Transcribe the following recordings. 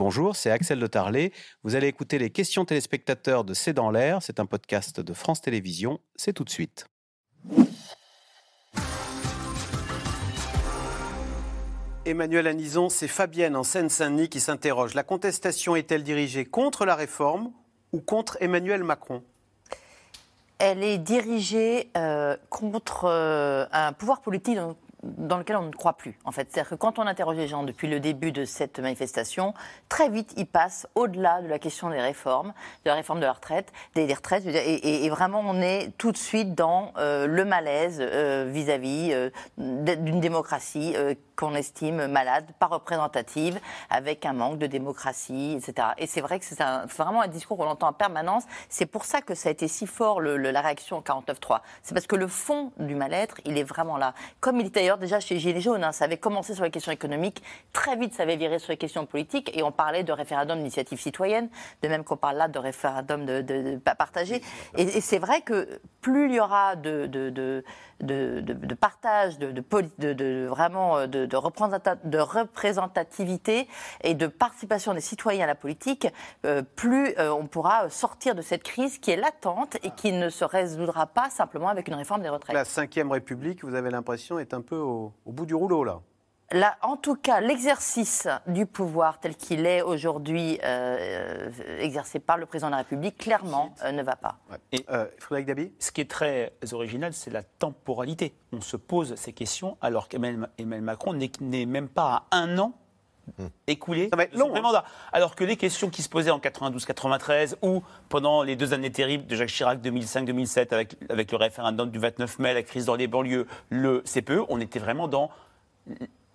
Bonjour, c'est Axel de Tarlet. Vous allez écouter les questions téléspectateurs de C'est dans l'air. C'est un podcast de France Télévisions. C'est tout de suite. Emmanuel Anison, c'est Fabienne en Seine-Saint-Denis qui s'interroge. La contestation est-elle dirigée contre la réforme ou contre Emmanuel Macron? Elle est dirigée euh, contre euh, un pouvoir politique dont dans lequel on ne croit plus, en fait. C'est-à-dire que quand on interroge les gens depuis le début de cette manifestation, très vite, ils passent au-delà de la question des réformes, de la réforme de la retraite, des, retraites, et, vraiment, on est tout de suite dans euh, le malaise euh, vis-à-vis euh, d'une démocratie qu'on estime malade, pas représentative, avec un manque de démocratie, etc. Et c'est vrai que c'est vraiment un discours qu'on entend en permanence. C'est pour ça que ça a été si fort la réaction au 49.3. C'est parce que le fond du mal-être, il est vraiment là. Comme il était d'ailleurs déjà chez Gilets jaunes, hein, ça avait commencé sur les questions économiques, très vite ça avait viré sur les questions politiques, et on parlait de référendum d'initiative citoyenne, de même qu'on parle là de référendum de, de, partagé. Et, c'est vrai que plus il y aura de, de de, partage, de, de, euh, de, représentativité et de participation des citoyens à la politique, euh, plus euh, on pourra sortir de cette crise qui est latente et qui ne se résoudra pas simplement avec une réforme des retraites. La Ve République, vous avez l'impression, est un peu au bout du rouleau là en tout cas, l'exercice du pouvoir tel qu'il est aujourd'hui euh, exercé par le président de la République, clairement, euh, ne va pas. Et euh, Frédéric Dabi? Ce qui est très original, c'est la temporalité. On se pose ces questions alors qu'Emmanuel Macron n'est même pas à un an. Écoulé ça va être long, hein. mandat. Alors que les questions qui se posaient en 92-93 ou pendant les deux années terribles de Jacques Chirac 2005-2007 avec, avec le référendum du 29 mai, la crise dans les banlieues, le CPE, on était vraiment dans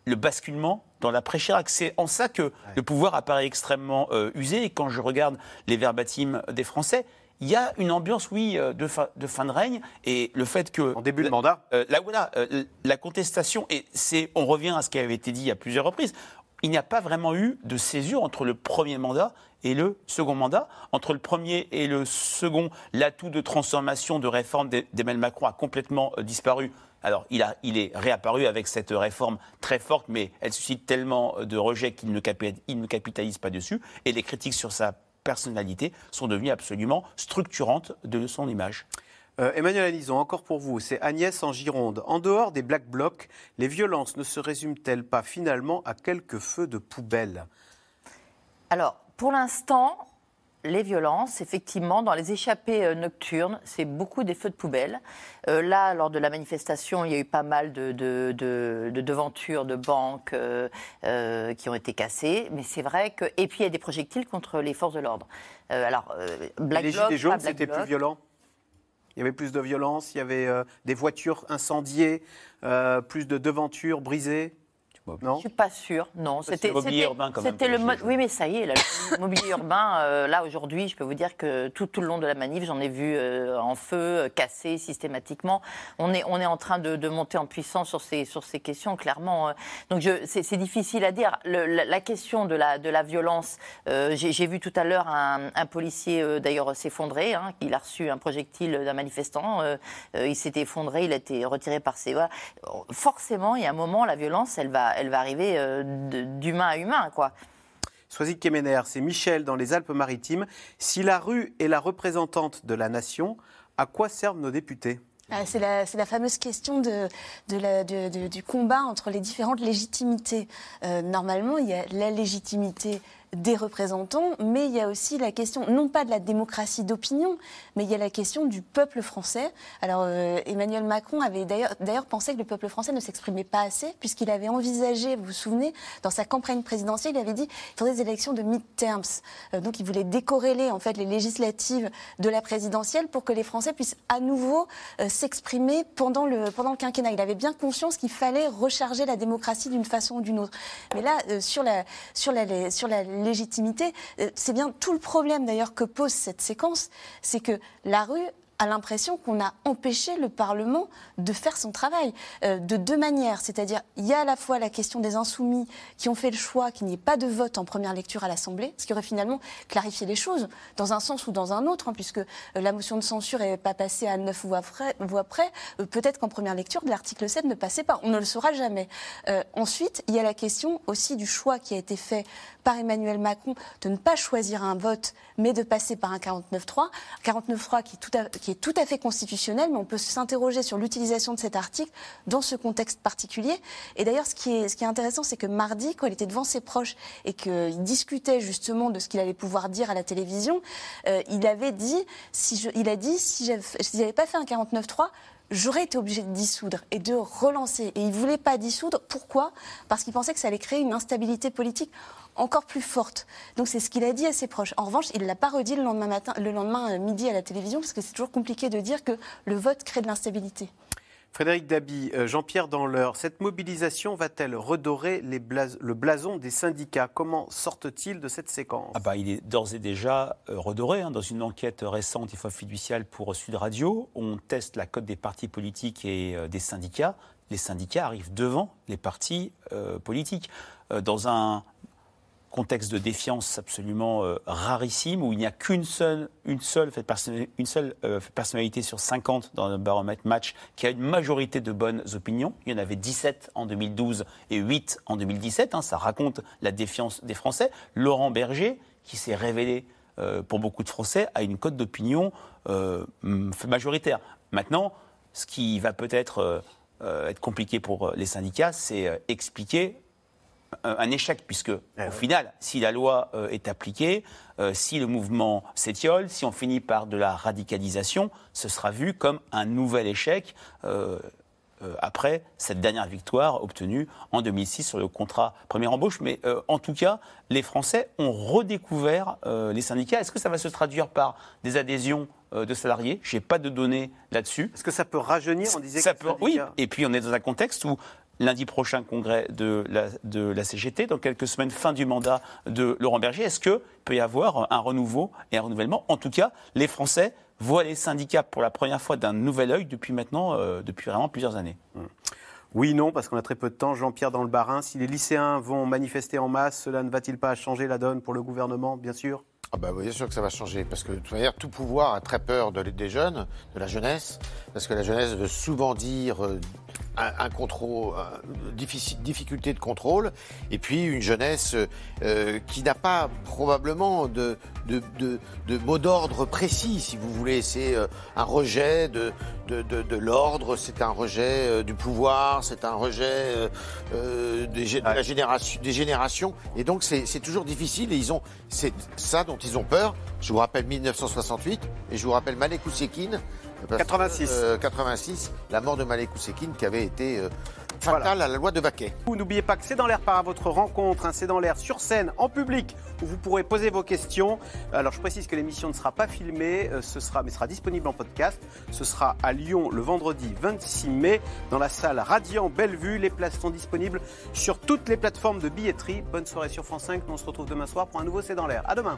le basculement dans l'après-Chirac. C'est en ça que le pouvoir apparaît extrêmement euh, usé. Et quand je regarde les verbatims des Français, il y a une ambiance, oui, euh, de, de, fin de règne. Et le fait que. En début de mandat euh, là, voilà, La contestation, et c'est, on revient à ce qui avait été dit à plusieurs reprises, il n'y a pas vraiment eu de césure entre le premier mandat et le second mandat. Entre le premier et le second, l'atout de transformation, de réforme d'Emmanuel Macron a complètement disparu alors, il, a, il, est réapparu avec cette réforme très forte, mais elle suscite tellement de rejets qu'il ne, ne, capitalise pas dessus. Et les critiques sur sa personnalité sont devenues absolument structurantes de son image. Euh, Emmanuel Alison, encore pour vous, c'est Agnès en Gironde. En dehors des Black Blocs, les violences ne se résument-elles pas finalement à quelques feux de poubelle? Alors, pour l'instant, les violences, effectivement, dans les échappées euh, nocturnes, c'est beaucoup des feux de poubelle. Euh, là, lors de la manifestation, il y a eu pas mal de, devantures de banques euh, qui ont été cassées, mais c'est vrai que. Et puis il y a des projectiles contre les forces de l'ordre. alors, Black Les Gilets jaunes, c'était plus violent? Il y avait plus de violence, il y avait des voitures incendiées, plus de devantures brisées je ne suis pas sûre, non. C'était le mobilier urbain quand même. C'était le Oui, mais ça y est, le mobilier urbain, euh, là aujourd'hui, je peux vous dire que tout, tout le long de la manif, j'en ai vu euh, en feu, euh, cassé systématiquement. On est, on est en train de, monter en puissance sur ces, sur ces questions, clairement. donc c'est difficile à dire. la, question de la, de la violence, j'ai vu tout à l'heure un, policier d'ailleurs s'effondrer. Hein, il a reçu un projectile d'un manifestant. il s'est effondré, il a été retiré par ses. Forcément, il y a un moment, la violence, elle va elle va arriver euh, d'humain à humain, quoi. Soisy Kemener, c'est Michel dans les Alpes-Maritimes. Si la rue est la représentante de la nation, à quoi servent nos députés? Ah, c'est la, fameuse question de, du combat entre les différentes légitimités. Euh, normalement, il y a la légitimité des représentants, mais il y a aussi la question, non pas de la démocratie d'opinion, mais il y a la question du peuple français. Alors euh, Emmanuel Macron avait d'ailleurs pensé que le peuple français ne s'exprimait pas assez, puisqu'il avait envisagé, vous vous souvenez, dans sa campagne présidentielle, il avait dit qu'il faudrait des élections de mid-terms. Euh, donc il voulait décorréler en fait les législatives de la présidentielle pour que les Français puissent à nouveau euh, s'exprimer pendant le, pendant le quinquennat. Il avait bien conscience qu'il fallait recharger la démocratie d'une façon ou d'une autre. Mais là, sur la, sur la, sur la légitimité. Euh, c'est bien tout le problème d'ailleurs que pose cette séquence, c'est que la rue a l'impression qu'on a empêché le Parlement de faire son travail euh, de deux manières. C'est-à-dire, il y a à la fois la question des insoumis qui ont fait le choix qu'il n'y ait pas de vote en première lecture à l'Assemblée, ce qui aurait finalement clarifié les choses, dans un sens ou dans un autre, hein, puisque euh, la motion de censure n'est pas passée à neuf voix près. euh, Peut-être qu'en première lecture, l'article 7 ne passait pas. On ne le saura jamais. ensuite, il y a la question aussi du choix qui a été fait par Emmanuel Macron de ne pas choisir un vote, mais de passer par un 49-3. 49-3 qui, qui, est tout à fait constitutionnel, mais on peut s'interroger sur l'utilisation de cet article dans ce contexte particulier. Et d'ailleurs, ce, qui est, ce qui est intéressant, c'est que mardi, quand il était devant ses proches et qu'il discutait justement de ce qu'il allait pouvoir dire à la télévision, euh, il avait dit, si je, il a dit, si j'avais pas fait un 49-3, j'aurais été obligé de dissoudre et de relancer. Et il ne voulait pas dissoudre. Pourquoi? Parce qu'il pensait que ça allait créer une instabilité politique encore plus forte. Donc c'est ce qu'il a dit à ses proches. En revanche, il ne l'a pas redit le lendemain, matin, le lendemain euh, midi à la télévision, parce que c'est toujours compliqué de dire que le vote crée de l'instabilité. Frédéric Dabi, euh, Jean-Pierre Danleur, cette mobilisation va-t-elle redorer le blason des syndicats? Comment sortent-ils de cette séquence? Ah bah, Il est d'ores et déjà euh, redoré. Hein. Dans une enquête récente, il faut fiduciale pour Sud Radio, on teste la cote des partis politiques et des syndicats. Les syndicats arrivent devant les partis politiques. dans un contexte de défiance absolument euh, rarissime, où il n'y a qu'une seule, une seule, une seule euh, personnalité sur 50 dans le baromètre match qui a une majorité de bonnes opinions. Il y en avait 17 en 2012 et 8 en 2017. Hein. ça raconte la défiance des Français. Laurent Berger, qui s'est révélé euh, pour beaucoup de Français, a une cote d'opinion majoritaire. Maintenant, ce qui va peut-être être compliqué pour les syndicats, c'est expliquer un échec, puisque eh au final, si la loi euh, est appliquée, euh, si le mouvement s'étiole, si on finit par de la radicalisation, ce sera vu comme un nouvel échec. Euh, après cette dernière victoire obtenue en 2006 sur le contrat première embauche. Mais en tout cas, les Français ont redécouvert les syndicats. Est-ce que ça va se traduire par des adhésions de salariés? Je n'ai pas de données là-dessus. Est-ce que ça peut rajeunir? On disait ça peut, Oui, et puis on est dans un contexte où lundi prochain congrès de la, de la CGT, dans quelques semaines, fin du mandat de Laurent Berger. Est-ce qu'il peut y avoir un renouveau et un renouvellement? En tout cas, les Français voient les syndicats pour la première fois d'un nouvel œil depuis maintenant, euh, depuis vraiment plusieurs années. Mmh. Oui, non, parce qu'on a très peu de temps. Jean-Pierre dans le Barin, si les lycéens vont manifester en masse, cela ne va-t-il pas changer la donne pour le gouvernement, bien sûr? Ah bah, bien sûr que ça va changer, parce que de toute manière, tout pouvoir a très peur de, des jeunes, de la jeunesse, parce que la jeunesse veut souvent dire euh, un, contrôle, difficulté de contrôle, et puis une jeunesse euh, qui n'a pas probablement de, de, de, mot d'ordre précis, si vous voulez. C'est euh, un rejet de, de, l'ordre, c'est un rejet euh, du pouvoir, c'est un rejet des, la génération, des générations, et donc c'est toujours difficile. Et ils ont, c'est ça dont ils ont peur. Je vous rappelle 1968, et je vous rappelle Malek Oussekine 86. 86, euh, la mort de Malek Ousekine qui avait été euh, fatale à la loi de Baquet. N'oubliez pas que c'est dans l'air par votre rencontre, hein, c'est dans l'air sur scène, en public, où vous pourrez poser vos questions. Alors je précise que l'émission ne sera pas filmée, euh, ce sera, mais sera disponible en podcast. Ce sera à Lyon le vendredi 26 mai, dans la salle Radiant Bellevue. Les places sont disponibles sur toutes les plateformes de billetterie. Bonne soirée sur France 5. on se retrouve demain soir pour un nouveau C'est dans l'air. À demain.